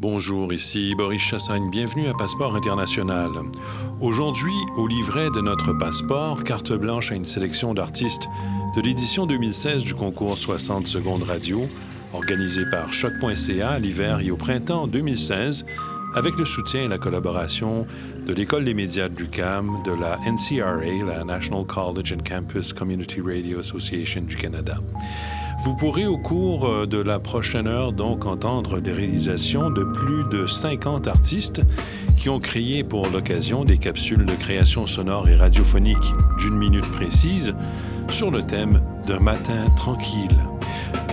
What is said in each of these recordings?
Bonjour, ici Boris Chassagne, bienvenue à Passeport International. Aujourd'hui, au livret de notre passeport, carte blanche à une sélection d'artistes de l'édition 2016 du concours 60 secondes radio, organisé par choc.ca l'hiver et au printemps 2016, avec le soutien et la collaboration de l'École des médias de l'UQAM, de la NCRA, la National College and Campus Community Radio Association du Canada. Vous pourrez au cours euh, de la prochaine heure donc entendre des réalisations de plus de 50 artistes qui ont créé pour l'occasion des capsules de création sonore et radiophonique d'une minute précise sur le thème d'un matin tranquille.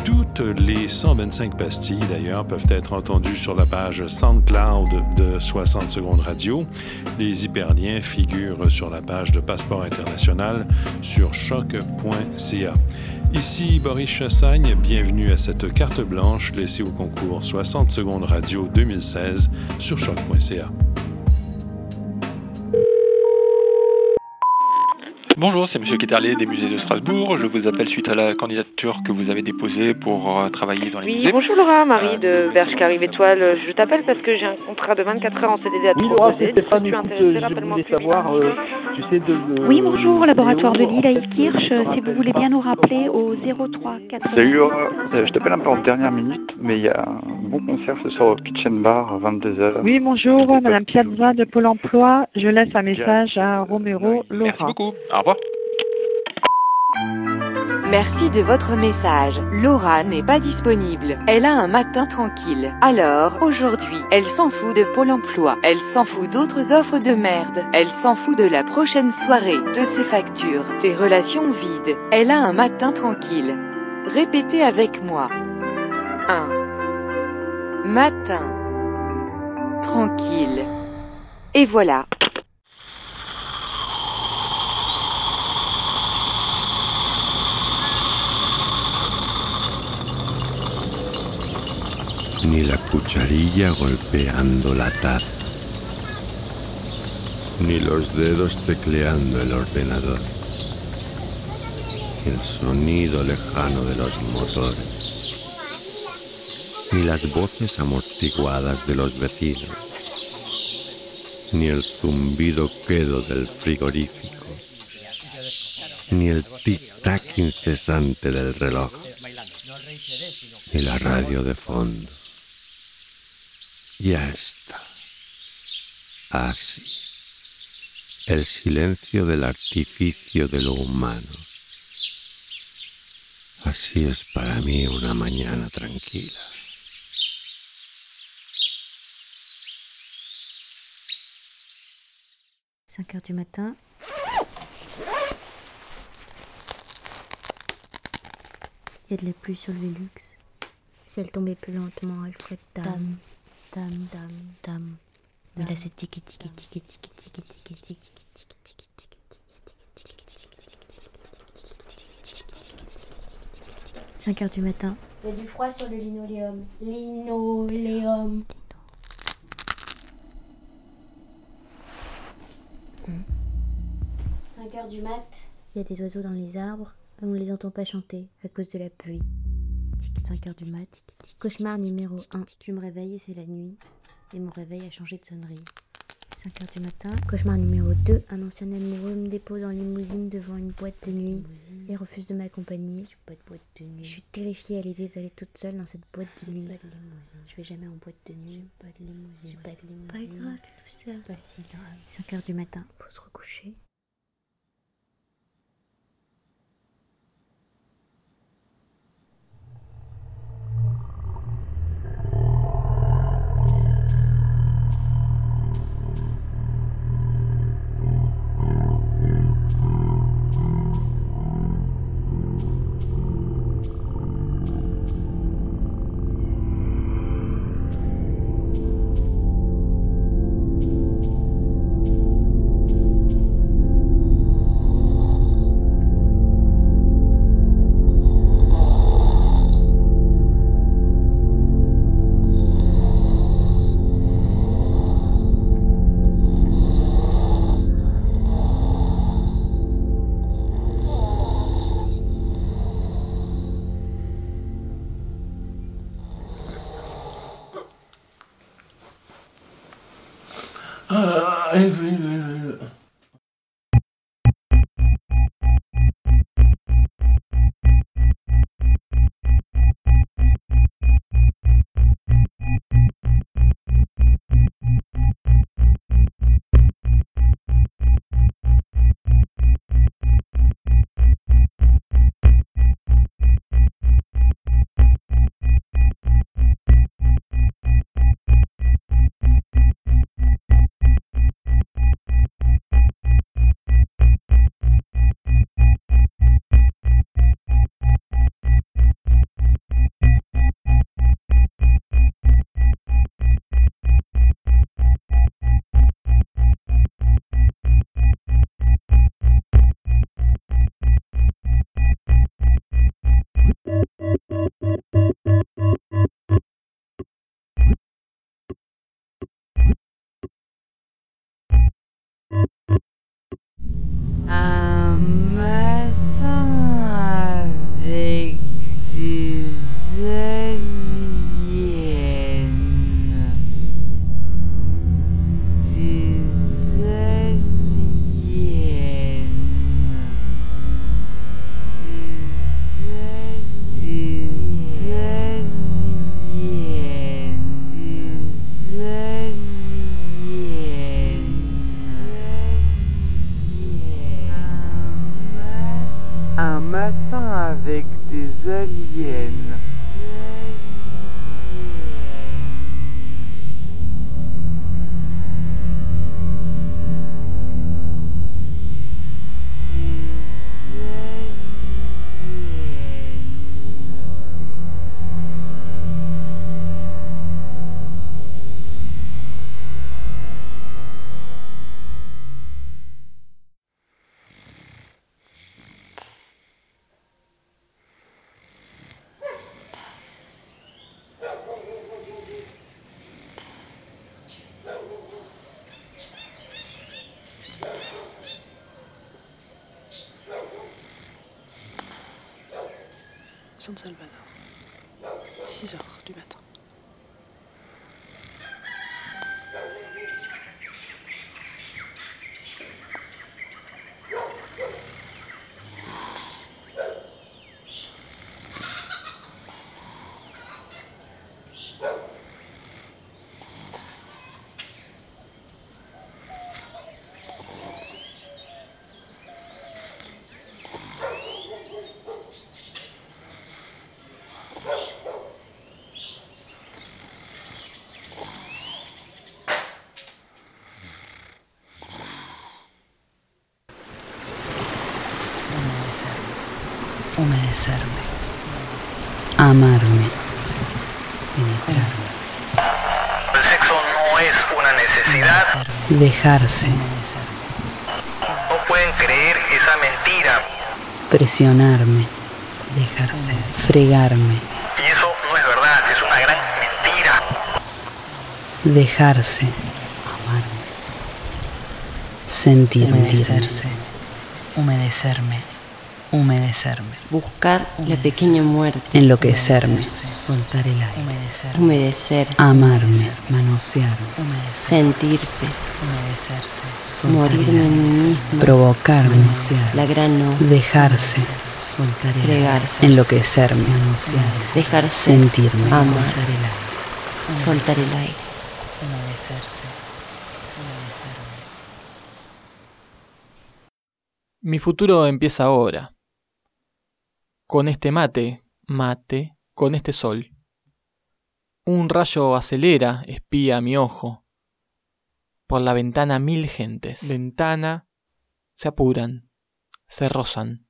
Toutes les 125 pastilles, d'ailleurs, peuvent être entendues sur la page SoundCloud de 60 secondes radio. Les hyperliens figurent sur la page de Passeport international sur choc.ca. Ici Boris Chassagne, bienvenue à cette carte blanche laissée au concours 60 secondes radio 2016 sur choc.ca. Bonjour, c'est Monsieur Quéterlier des musées de Strasbourg. Je vous appelle suite à la candidature que vous avez déposée pour euh, travailler dans les oui, musées. bonjour Laura, Marie de Berge Carive Étoile. Je t'appelle parce que j'ai un contrat de 24 heures en CDD à te Oui, Laura, c'est Stéphane. Écoute, je voulais savoir, euh, tu sais, de. Oui, bonjour, laboratoire de Lille à Ilkirch. je Si vous voulez bien nous rappeler au 03 80. Salut Laura, Euh, je t'appelle un peu en dernière minute, mais il y a un bon concert ce soir au Pitch and Bar à 22h. Oui, bonjour, Madame Piazza de Pôle emploi. Je laisse un message à Romero Merci Laura. beaucoup. Au Merci de votre message. Laura n'est pas disponible. Elle a un matin tranquille. Alors, aujourd'hui, elle s'en fout de Pôle emploi. Elle s'en fout d'autres offres de merde. Elle s'en fout de la prochaine soirée, de ses factures, ses relations vides. Elle a un matin tranquille. Répétez avec moi. 1. Matin. Tranquille. Et voilà. Ni la cucharilla golpeando la taza, ni los dedos tecleando el ordenador, el sonido lejano de los motores, ni las voces amortiguadas de los vecinos, ni el zumbido quedo del frigorífico, ni el tic-tac incesante del reloj, ni la radio de fondo. Ya está. Así. El silencio del artificio de lo humano. Así es para mí una mañana tranquila. « 5 heures du matin. Il y a de la pluie sur le Velux. Si elle tombait plus lentement, elle ferait dame, dame, dam, dam, dam. Mais là, c'est tic, tic, tic, tic, tic, tic, tic. Cinq heures du matin. Il y a du froid sur le linoléum. Linoléum. 5 heures du mat. Il y a des oiseaux dans les arbres et on ne les entend pas chanter à cause de la pluie. 5 heures du mat. Cauchemar numéro 1. Je me réveille et c'est la nuit. Et mon réveil a changé de sonnerie. 5 heures du matin. Cauchemar numéro 2. Un ancien amoureux me dépose en limousine devant une boîte de nuit et refuse de m'accompagner. Je pas de boîte de nuit. Je suis terrifiée à l'idée d'aller toute seule dans cette boîte de nuit. Je vais jamais en boîte de nuit. Pas de limousine. Pas de limousine. Pas grave tout ça. Pas si grave. 5 heures du matin. Faut se recoucher. San Salvador. 6 heures du matin. Amarme. Penetrarme. El sexo no es una necesidad. Dejarse. No pueden creer esa mentira. Presionarme. Dejarse. Fregarme. Y eso no es verdad, es una gran mentira. Dejarse. Amarme. Sentirme. Humedecerse. Humedecerme. Humedecerme. Buscar la pequeña muerte. Enloquecerme. Soltar el aire. Humedecer. Amarme. Manosearme. Sentirse. Humedecerse. Morirme en mí mismo. Provocarme. La gran no. Dejarse. Soltar el aire. Fregarse. Enloquecerme. Dejarse. Sentirme. Amar. Soltar el aire. Humedecerse. Mi futuro empieza ahora. Con este mate, mate, con este sol. Un rayo acelera, espía mi ojo. Por la ventana mil gentes. Ventana, se apuran, se rozan,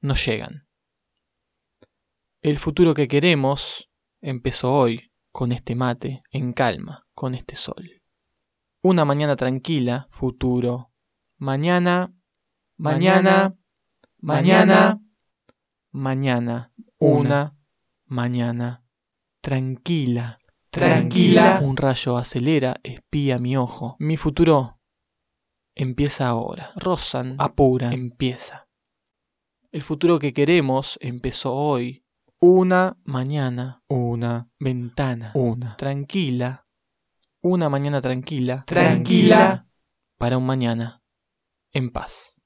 no llegan. El futuro que queremos empezó hoy, con este mate, en calma, con este sol. Una mañana tranquila, futuro. Mañana, mañana, mañana, mañana, una, mañana. Tranquila, tranquila. Un rayo acelera, espía mi ojo. Mi futuro empieza ahora. Rozan, apura, empieza. El futuro que queremos empezó hoy. Una mañana, una ventana, una tranquila, Una mañana tranquila. Tranquila. Para un mañana en paz.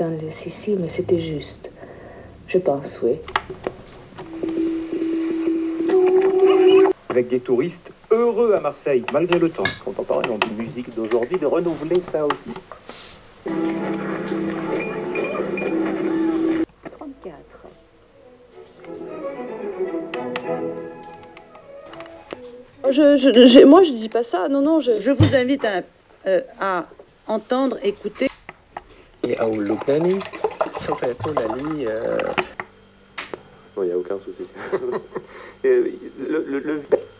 Concerne mais c'était juste. Je pense, oui. Avec des touristes heureux à Marseille, malgré le temps. Quand on parle dans une musique d'aujourd'hui, de renouveler ça aussi. 34. Je, je- je- moi, je dis pas ça. Non, non, je. Je vous invite à, euh, à entendre, écouter. Et à Oulukani, Soprattutto Lali. Euh... Bon, il n'y a aucun souci.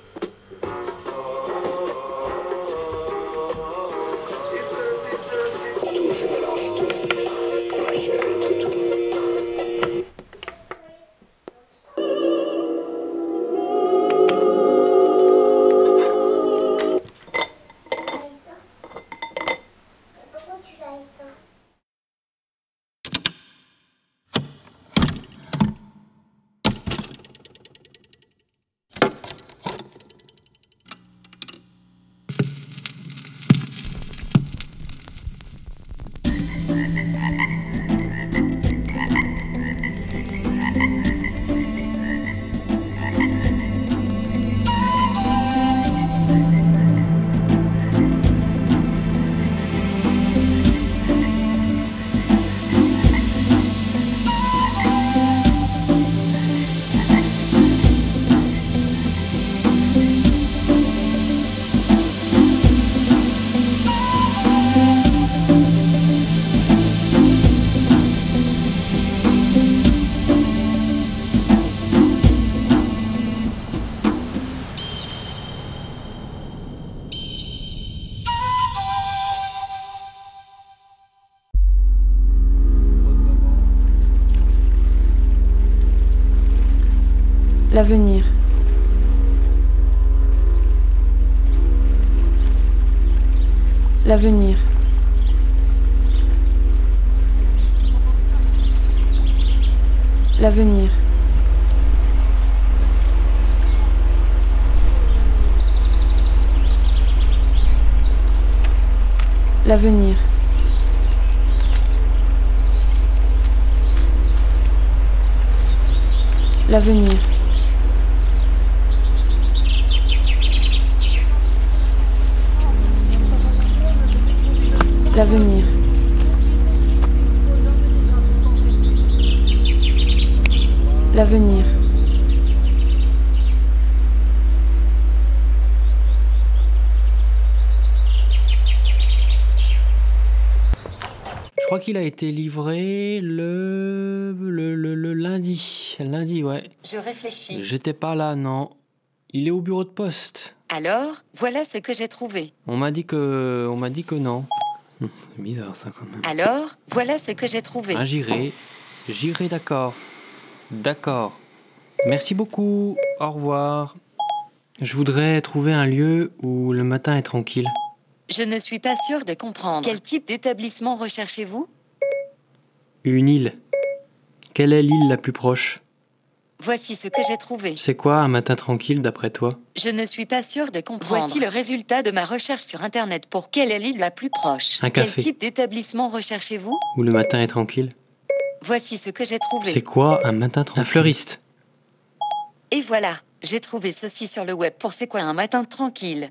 представления qu'il a été livré le, le, le, le lundi. Lundi, ouais. Je réfléchis. J'étais pas là, non. Il est au bureau de poste. Alors, voilà ce que j'ai trouvé. On m'a dit que, on m'a dit que non. Hum, C'est bizarre ça quand même. Alors, voilà ce que j'ai trouvé. Ah, j'irai, j'irai, d'accord, d'accord. Merci beaucoup. Au revoir. Je voudrais trouver un lieu où le matin est tranquille. Je ne suis pas sûre de comprendre. Quel type d'établissement recherchez-vous? Une île. Quelle est l'île la plus proche? Voici ce que j'ai trouvé. C'est quoi un matin tranquille d'après toi? Je ne suis pas sûre de comprendre. Voici le résultat de ma recherche sur Internet pour quelle est l'île la plus proche. Un café. Quel type d'établissement recherchez-vous? Où le matin est tranquille? Voici ce que j'ai trouvé. C'est quoi un matin tranquille? Un fleuriste. Et voilà. J'ai trouvé ceci sur le web pour c'est quoi un matin tranquille?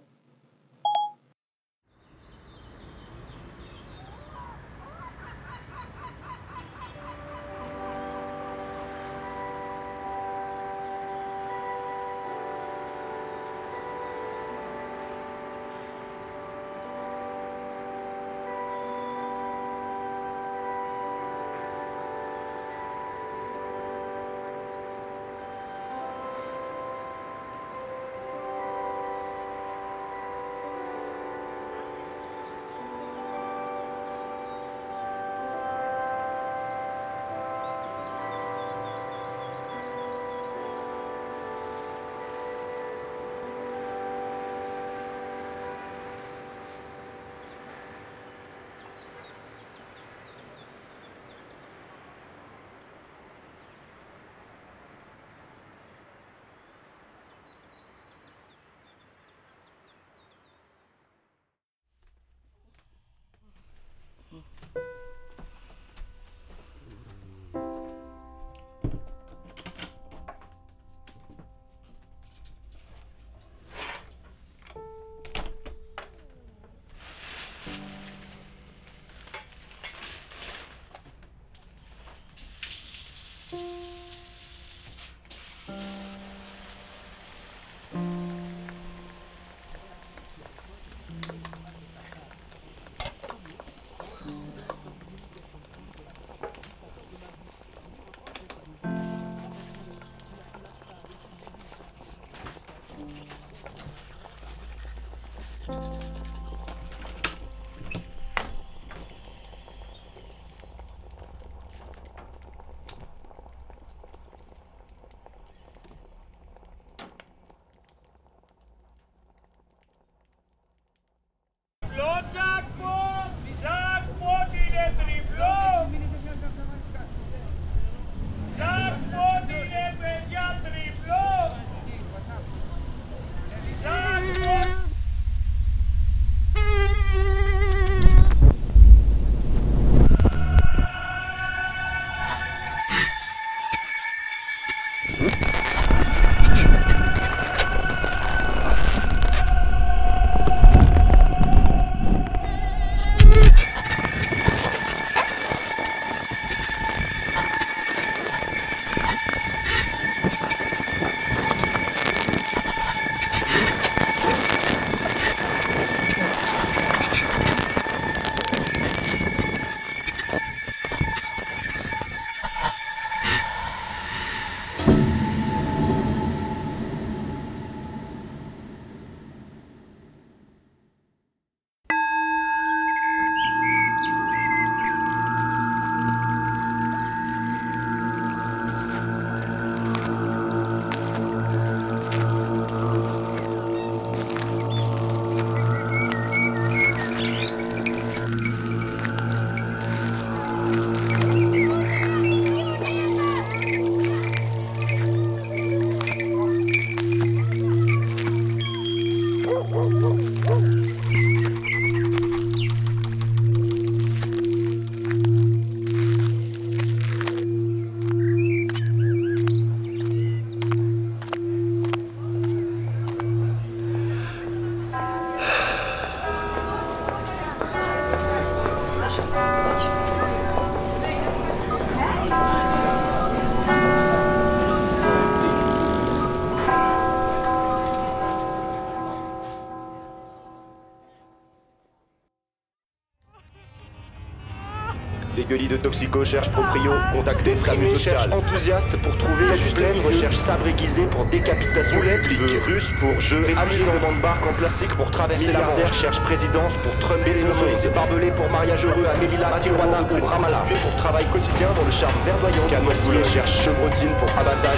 Gueulis de Toxico cherche proprio, contactez Samu cherche enthousiaste pour trouver la juste laine, recherche sabre aiguisé pour décapitation, Roulette, russe pour jeu, amusant demande barque en plastique pour traverser la mer, cherche présidence pour Trump et les c'est barbelé pour mariage heureux à Melilla, Tijuana ou Ramallah, pour travail quotidien dans le charme verdoyant, Canoissier cherche chevrotine pour abattage,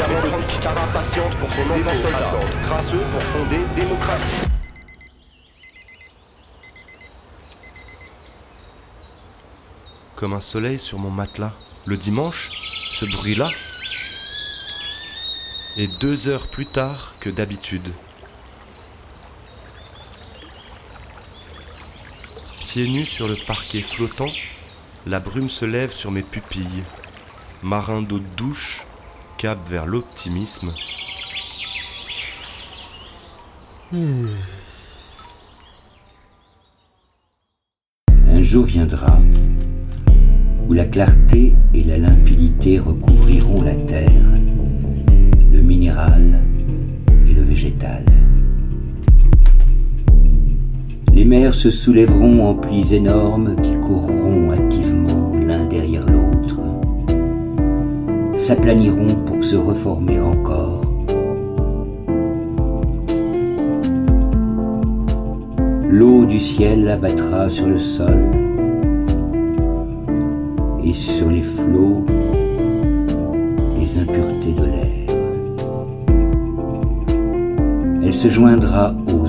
Cara patiente pour son enfant soldat, crasseux pour fonder démocratie. Comme un soleil sur mon matelas. Le dimanche, ce bruit-là. Et deux heures plus tard que d'habitude. Pieds nus sur le parquet flottant, la brume se lève sur mes pupilles. Marin d'eau de douche, cap vers l'optimisme. Un jour viendra la clarté et la limpidité recouvriront la terre, le minéral et le végétal. Les mers se soulèveront en plis énormes qui courront hâtivement l'un derrière l'autre, s'aplaniront pour se reformer encore. L'eau du ciel abattra sur le sol sur les flots les impuretés de l'air. Elle se joindra aux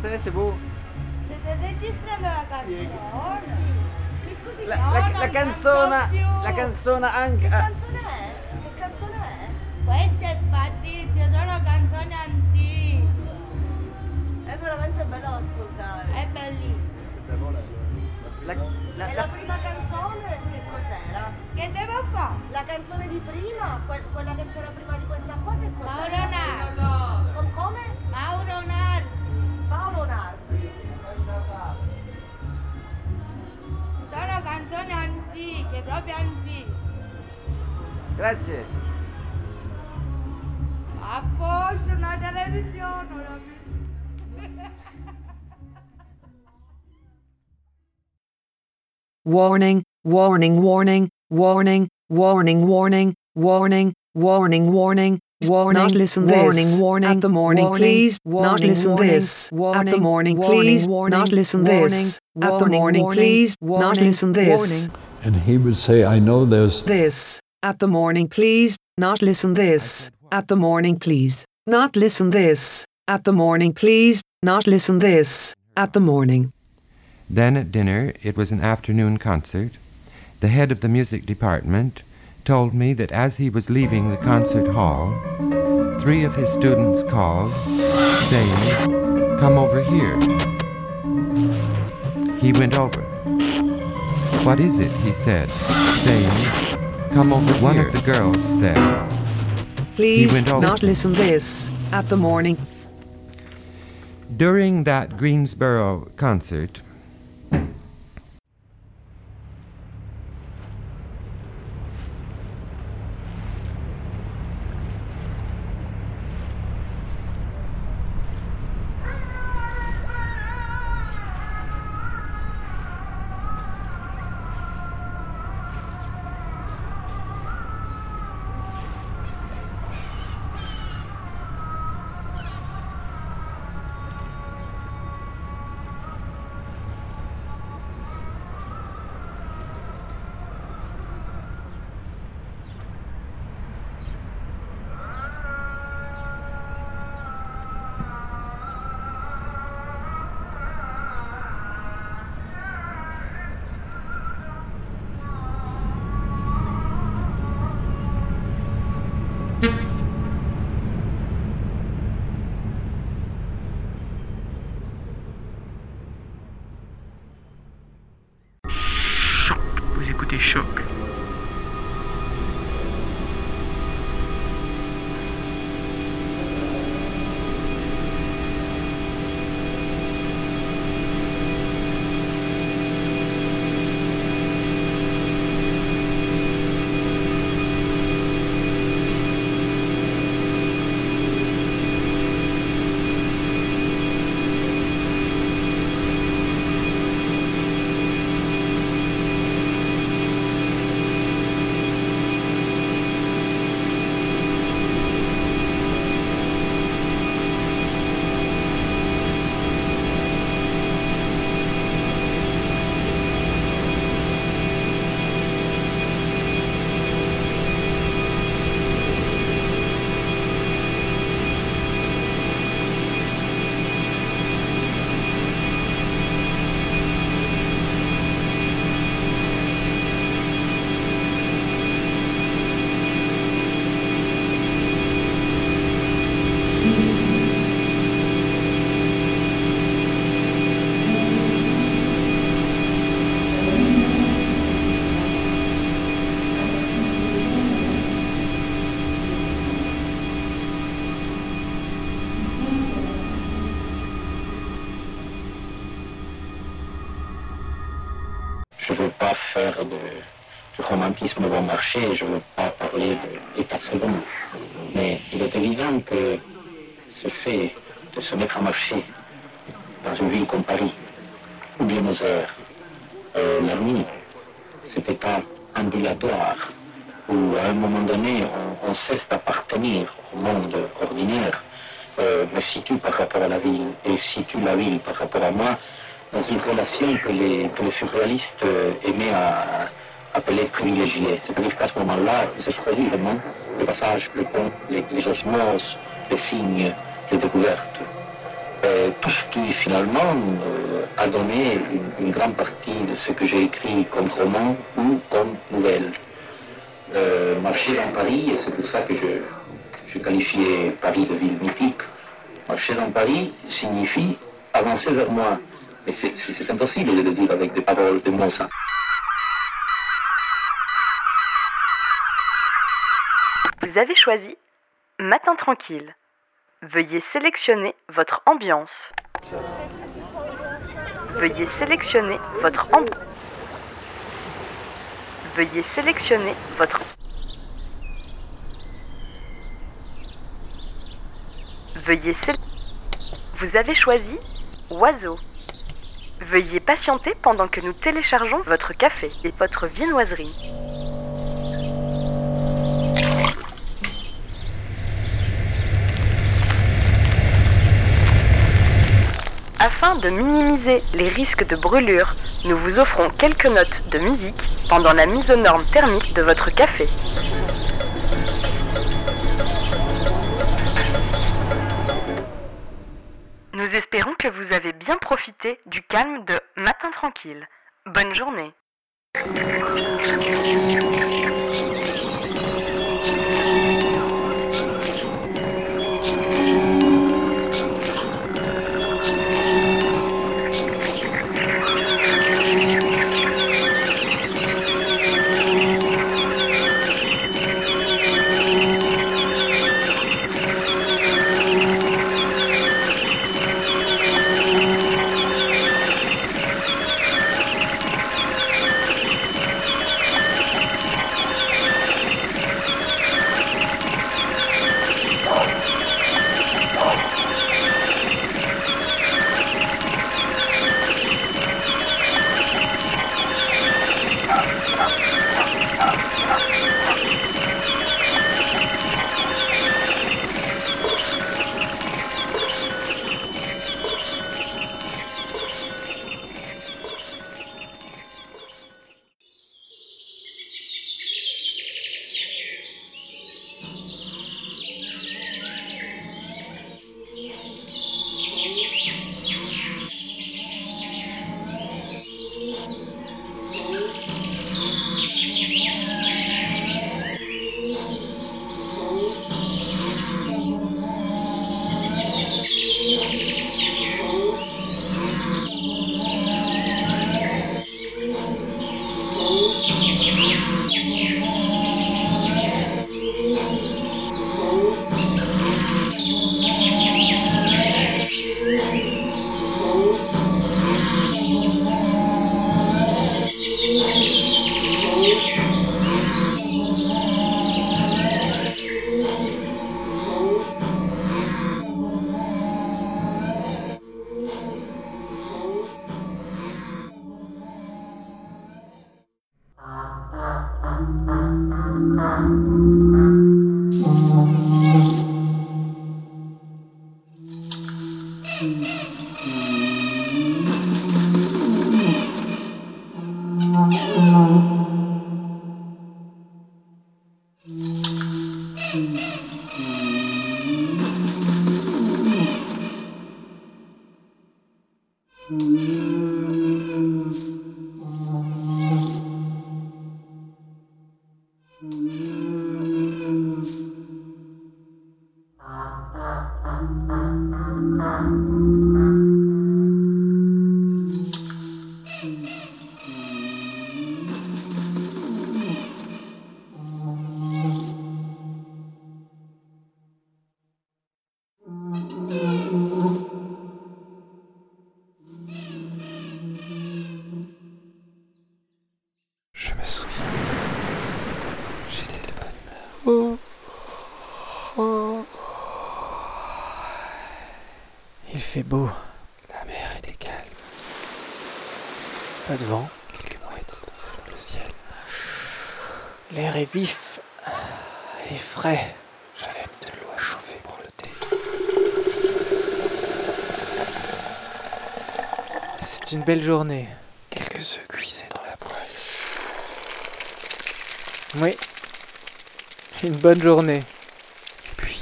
c'est, c'est beau. Siete registrando la canzone? Mi scusi, La, no, la- non la canto più. la canzone anche... Che canzone è? Che canzone è? Questa è Patrizia, sono canzoni antiche. È veramente bello da ascoltare. È bellissimo. la, la- E la prima canzone che cos'era? Che devo fare? La canzone di prima, que- quella che c'era prima di questa qua, che cos'era? Mauro Nardi. Com- come? Mauro Nardi. Paolo Nardi. Sono canzoni antiche, proprio antiche. Grazie. A posto, una televisione, Warning, warning, warning, warning, warning, warning, warning, warning, warning. Warning, not listen warning, this. warning, at the morning, warning, please, not listen warning, this, warning, at the morning, please, warning, not listen this, warning, at the morning, warning, please, not warning, listen this, And he would say, I know there's this, at the morning, please, not listen this, at the morning, please, not listen this, at the morning, please, not listen this, at the morning. Then at dinner, it was an afternoon concert. The head of the music department told me that as he was leaving the concert hall, three of his students called, saying, Come over here. He went over. What is it? he said, saying, Come over One of the girls said, please went off- not listen this at the morning. During that Greensboro concert, bon je ne veux pas parler de l'état second. Mais il est évident que ce fait de se mettre en marché dans une ville comme Paris, ou Buenos Aires, euh, la nuit, cet état ambulatoire, où à un moment donné on, on cesse d'appartenir au monde ordinaire, euh, me situe par rapport à la ville et situe la ville par rapport à moi dans une relation que les, que les surréalistes euh, aimaient à, appeler privilégiée. C'est-à-dire qu'à ce moment-là, il se produit vraiment le passage, le pont, les, les osmoses, les signes, les découvertes. Euh, tout ce qui finalement euh, a donné une, grande partie de ce que j'ai écrit comme roman ou comme nouvelle. Euh, marcher dans Paris, et c'est pour ça que je, je qualifiais Paris de ville mythique, marcher dans Paris signifie avancer vers moi. Mais c'est impossible de le dire avec des paroles de mots simples. Vous avez choisi Matin tranquille. Veuillez sélectionner votre ambiance. Veuillez sélectionner votre ambiance. Veuillez sélectionner votre Veuillez sé- Vous avez choisi Oiseau. Veuillez patienter pendant que nous téléchargeons votre café et votre viennoiserie. Afin de minimiser les risques de brûlure, nous vous offrons quelques notes de musique pendant la mise aux normes thermiques de votre café. Nous espérons que vous avez bien profité du calme de Matin Tranquille. Bonne journée. Fait beau. La mer était calme. Pas de vent. Quelques mouettes dansaient dans le ciel. L'air est vif et frais. J'avais de l'eau à chauffer pour le thé. C'est une belle journée. Quelques œufs cuisaient dans la poêle. Oui. Une bonne journée. Et puis,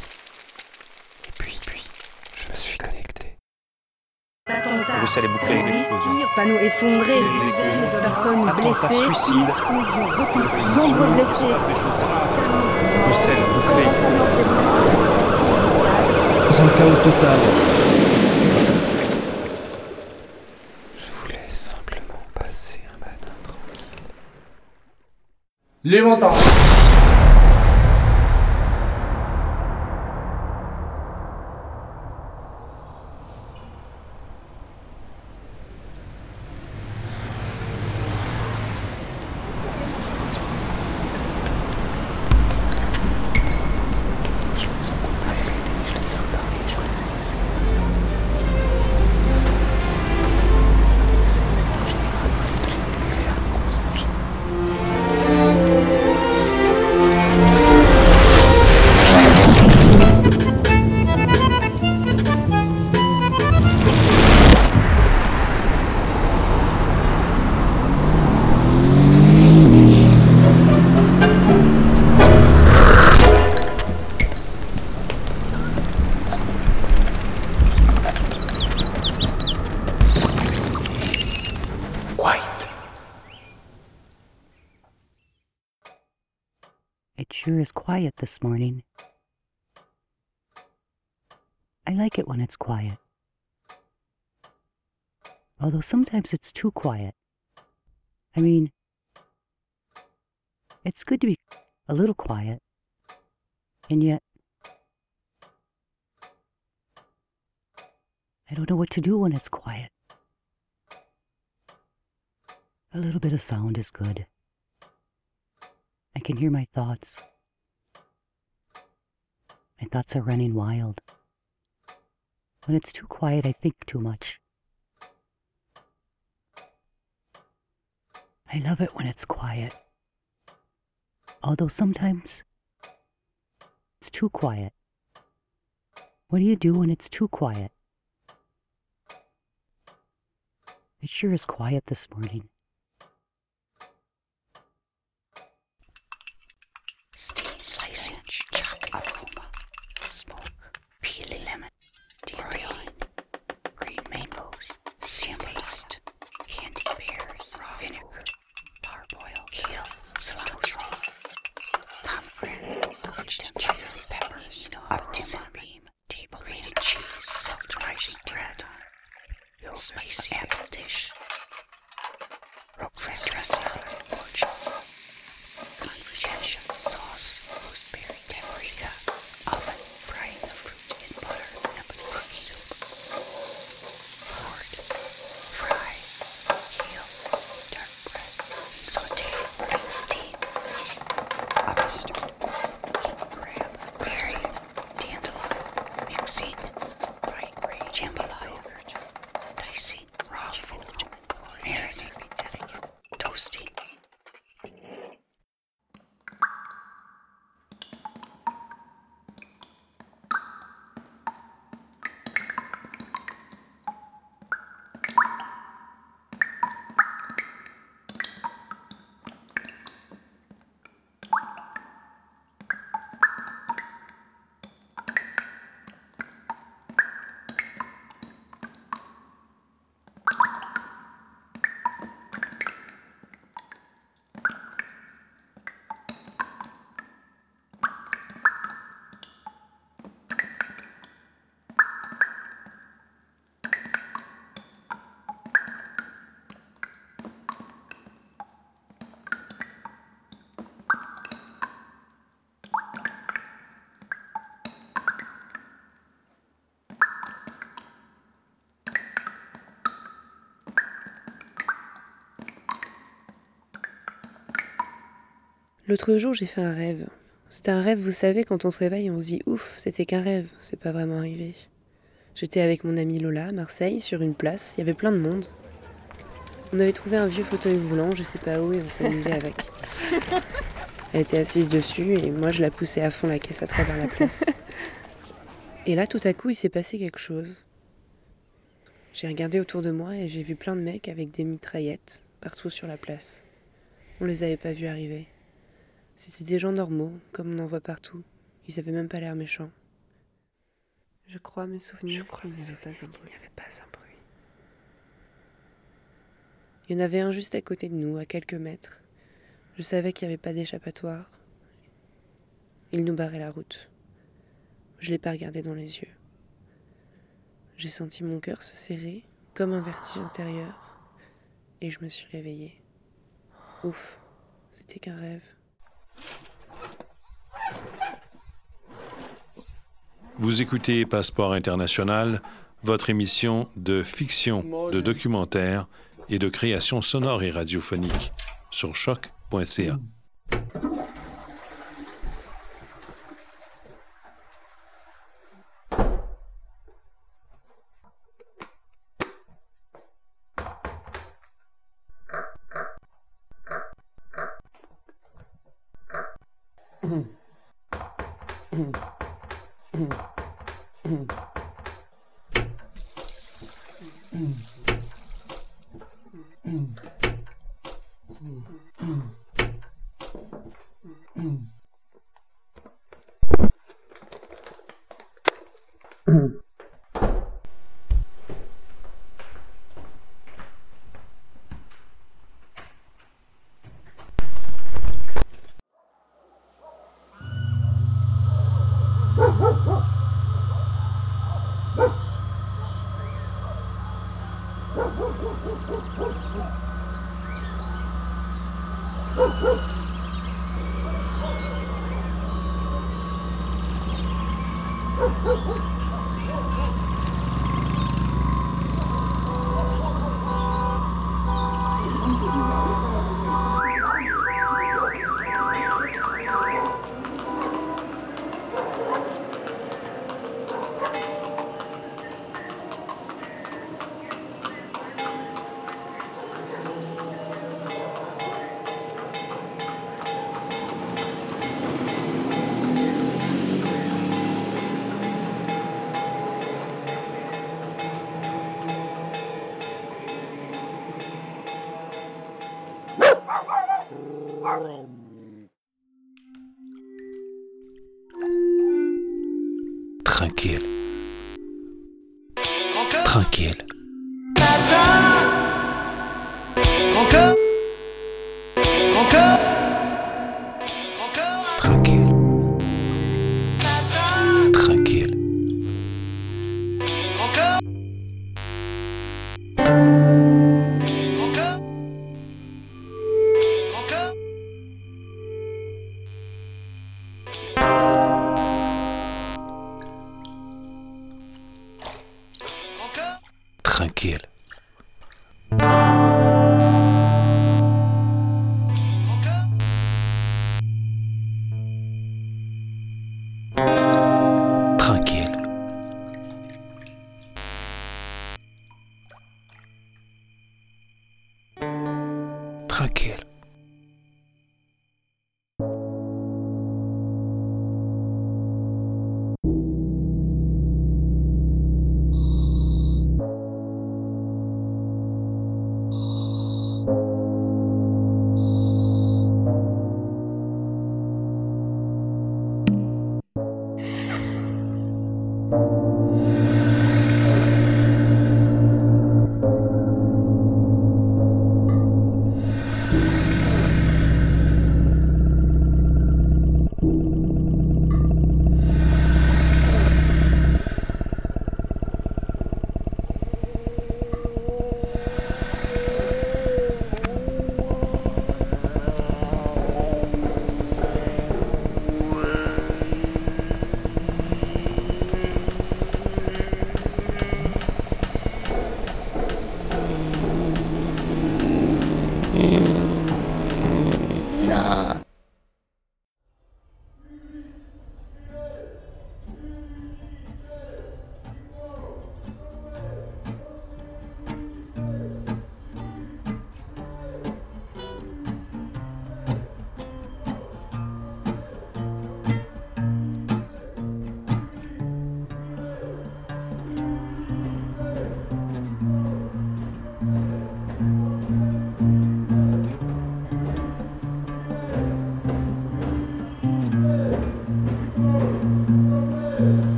et puis, puis, je me suis connecté. Bruxelles est bouclée avec l'explosion. Panneaux effondrés, C'est dizaines des- de personnes Attentat blessées, suicide. une explosion retentissante, Il se blessés. passe des choses graves. Bruxelles bouclée. Dans un chaos total. Je voulais simplement passer un matin tranquille. Les montants. Sure is quiet this morning. I like it when it's quiet. Although sometimes it's too quiet. I mean, it's good to be a little quiet, and yet I don't know what to do when it's quiet. A little bit of sound is good. I can hear my thoughts. My thoughts are running wild. When it's too quiet, I think too much. I love it when it's quiet. Although sometimes it's too quiet. What do you do when it's too quiet? It sure is quiet this morning. Steam slicing, sand paste, candy pears, raw vinegar, parboiled kale, cilantro, pomegranate, poached and cherry peppers, up to cinnamon, table grated cheese, salt rising bread, spicy apple dish, roquefort dressing, orchard. L'autre jour, j'ai fait un rêve. C'était un rêve, vous savez, quand on se réveille, on se dit ouf, c'était qu'un rêve, c'est pas vraiment arrivé. J'étais avec mon amie Lola à Marseille, sur une place, il y avait plein de monde. On avait trouvé un vieux fauteuil roulant, je sais pas où, et on s'amusait avec. Elle était assise dessus, et moi je la poussais à fond la caisse à travers la place. Et là, tout à coup, il s'est passé quelque chose. J'ai regardé autour de moi et j'ai vu plein de mecs avec des mitraillettes partout sur la place. On les avait pas vus arriver. C'était des gens normaux, comme on en voit partout. Ils avaient même pas l'air méchants. Je crois me souvenir qu'il n'y avait pas un bruit. Il n'y avait pas un bruit. Il y en avait un juste à côté de nous, à quelques mètres. Je savais qu'il n'y avait pas d'échappatoire. Il nous barrait la route. Je l'ai pas regardé dans les yeux. J'ai senti mon cœur se serrer, comme un vertige intérieur, et je me suis réveillée. Ouf, c'était qu'un rêve. Vous écoutez Passeport International, votre émission de fiction, de documentaire et de création sonore et radiophonique sur choc.ca. Oh,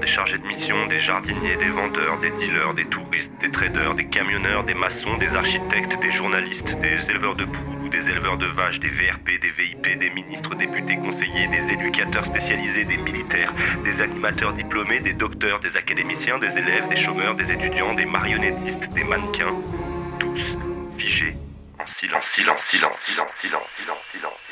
des chargés de mission, des jardiniers, des vendeurs, des dealers, des touristes, des traders, des camionneurs, des maçons, des architectes, des journalistes, des éleveurs de poules des éleveurs de vaches, des VRP, des VIP, des ministres, députés, conseillers, des éducateurs spécialisés, des militaires, des animateurs diplômés, des docteurs, des académiciens, des élèves, des chômeurs, des étudiants, des marionnettistes, des mannequins, tous figés en silence, silence, silence, silence, silence, silence, silence.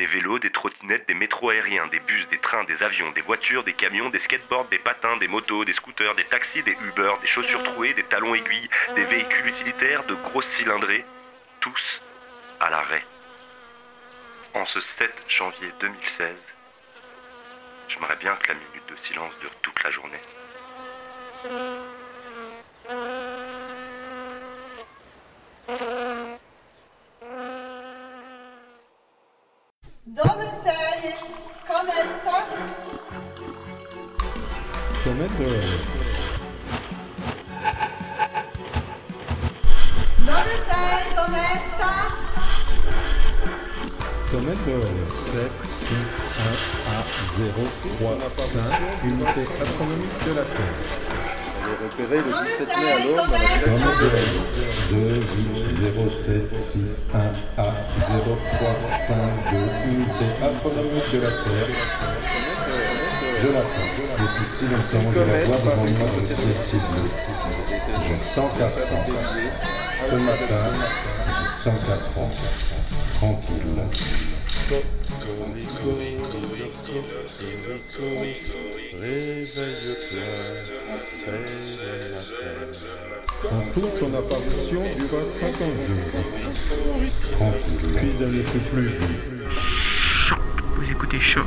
Des vélos, des trottinettes, des métros aériens, des bus, des trains, des avions, des voitures, des camions, des skateboards, des patins, des motos, des scooters, des taxis, des Uber, des chaussures trouées, des talons aiguilles, des véhicules utilitaires, de grosses cylindrées, tous à l'arrêt. En ce 7 janvier 2016, j'aimerais bien que la minute de silence dure toute la journée. Dove sei? Cometta? Commetto Dove sei, Cometta? Commetto 7, 6, 1, A, 0, 3, 5, unité astronomique de la Terre. Est repérée le 17 mai à Londres dans la de l'Est, 2, 0, 7, 6, 1, A, 0, 3, 5, 2, unité astronomique de la Terre. Je l'attends. Depuis si longtemps, je la vois devant moi de ciel si bleu. J'ai 104 ans. Ce matin, j'ai 104 ans. Tranquille. En tout, son apparition dura 50 jours. Puis ne plus. Vous écoutez Choc.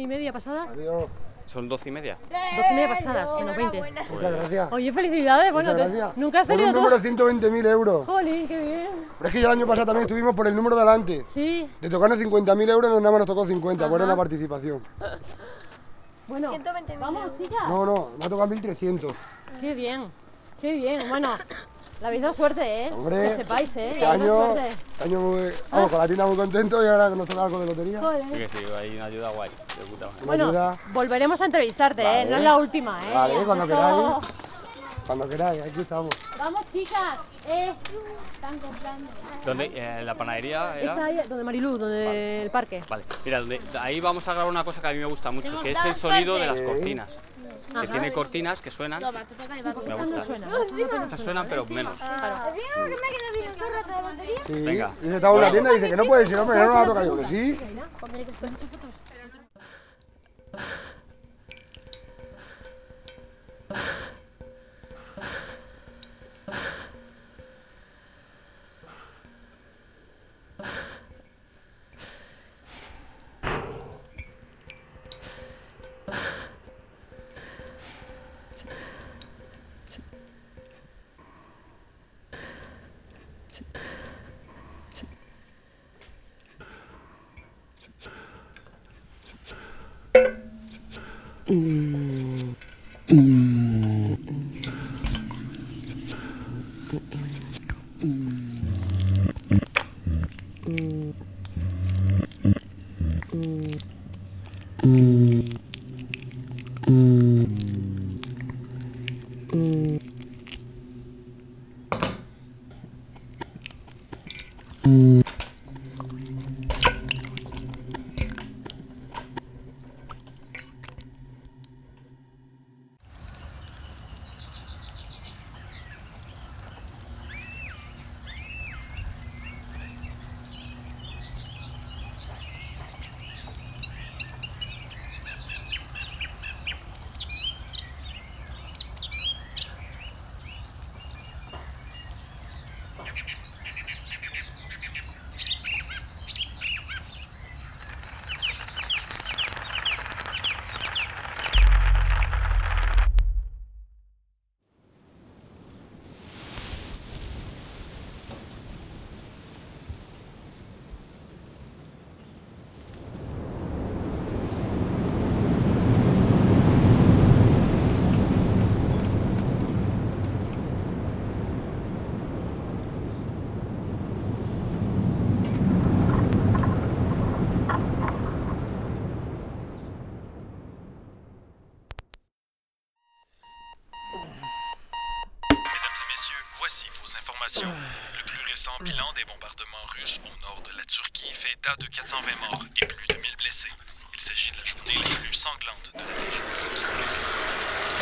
Y media pasadas. Son doce y media. Doce y media pasadas, bueno, 20. Muchas gracias. Oye, felicidades. Bueno, Muchas te- gracias. nunca has Por salido un número de 120.000 euros. Jolín, qué bien. Pero es que ya el año pasado también estuvimos por el número de adelante. Sí. De tocarnos 50.000 euros, nos nada más nos tocó 50, por Ajá. la participación. Bueno, vamos, chicas. No, no, me ha tocado 1.300. Qué bien, qué bien. Bueno, le habéis dado suerte, ¿eh? Hombre, que sepáis, ¿eh? este año, suerte. este año muy, vamos, con la tienda muy contento y ahora que nos toca algo de lotería. Joder. Sí, que sí, hay una ayuda guay. De puta madre. Bueno, ayuda. volveremos a entrevistarte, ¿eh? No es la última, ¿eh? Vale, cuando esto- queráis. Cuando queráis, aquí estamos. Vamos, chicas. Eh, están comprando. ¿Dónde? Eh, ¿La panadería era? Está ahí, donde Marilú, donde el parque. Vale, mira, donde- ahí vamos a grabar una cosa que a mí me gusta mucho, que es el sonido de las cortinas. Ajá. Que tiene cortinas que suenan. Me gusta. Estas suenan, pero menos. Sí, Venga. y estaba en una tienda y dice que no puede ser, hombre, que no nos ha tocado yo. Que sí. 嗯。État de 420 morts et plus de 1000 blessés. Il s'agit de la journée la plus sanglante de la région.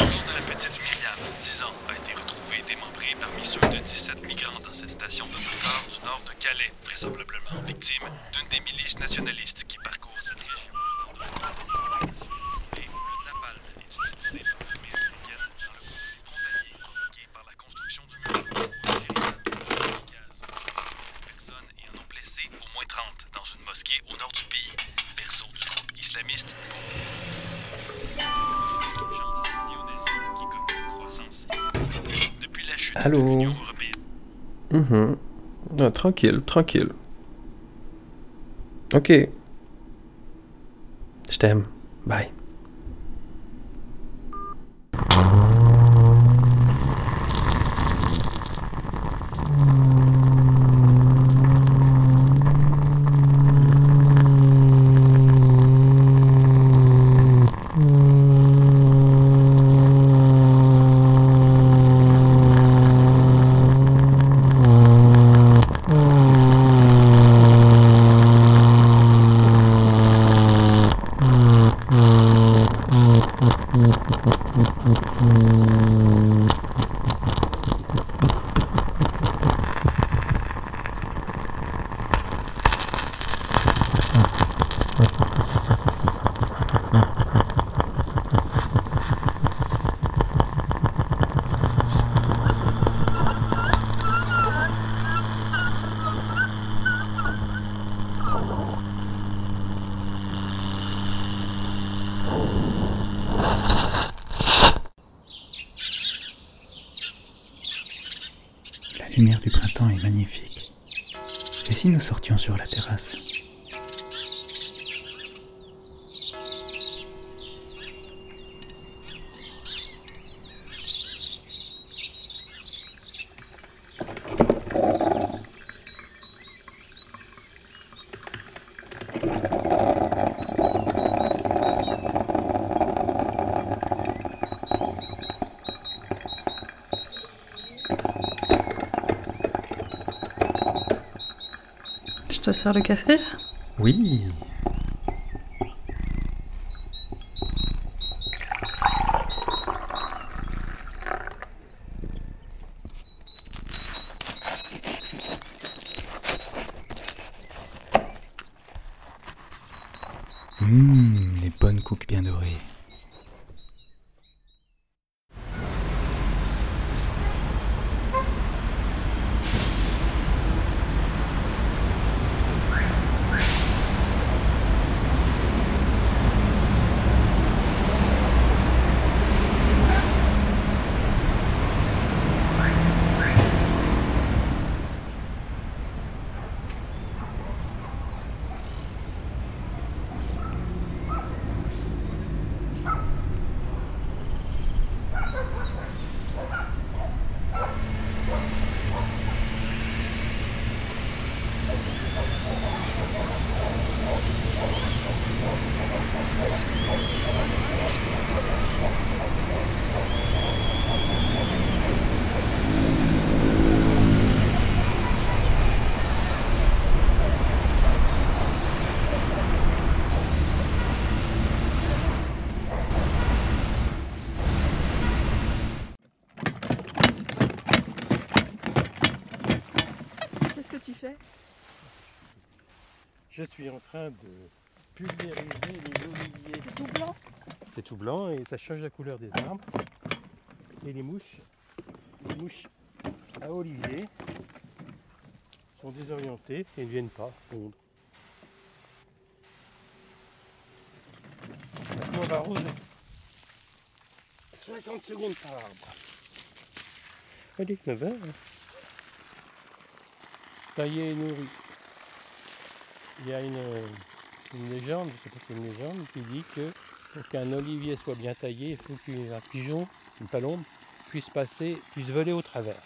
Le de la petite Myriam, 10 ans, a été retrouvé démembré parmi ceux de 17 migrants dans cette station d'autocar du nord de Calais, vraisemblablement victime d'une des milices nationalistes Allô. Mhm. Ah, tranquille, tranquille. Ok. Je t'aime. Bye. Te sers le café? Oui. Hum, les bonnes coques bien dorées. Qu'est-ce que tu fais Je suis en train de pulvériser les oliviers. C'est tout blanc C'est tout blanc et ça change la couleur des arbres. Et les mouches, les mouches à olivier sont désorientées et ne viennent pas. Maintenant on va arroser 60 secondes par arbre. Allez, 9 heures. Taillé et nourri. Il y a une, une légende, je ne sais pas si c'est une légende, qui dit que pour qu'un olivier soit bien taillé, il faut qu'un pigeon, une palombe, puisse passer, puisse voler au travers.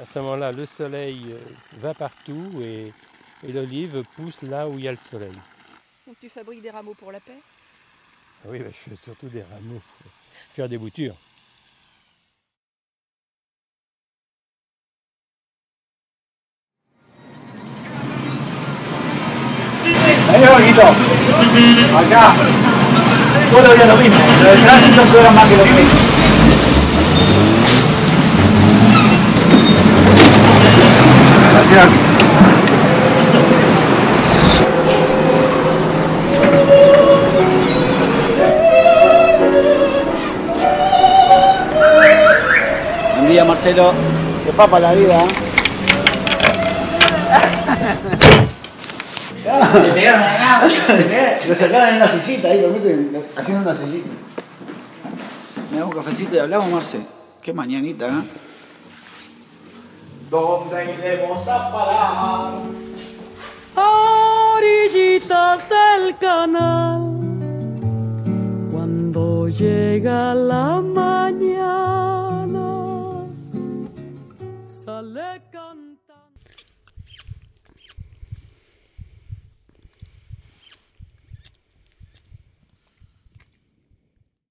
À ce moment-là, le soleil euh, va partout et, et l'olive pousse là où il y a le soleil. Donc tu fabriques des rameaux pour la paix Ah oui, bah, je fais surtout des rameaux, pour faire des boutures. Ahí bonito. Acá. Todos los días lo mismo. Pero el tránsito empeora más que lo mismo. Gracias. Buen día, Marcelo. Qué papa la vida. Le pegaron acá, lo sacaban en una sillita ahí, lo meten haciendo una sillita. Me damos un cafecito y hablamos, Marce. Qué mañanita, ¿eh? ¿Dónde iremos a parar? A orillitas del canal, cuando llega la mañana, sale.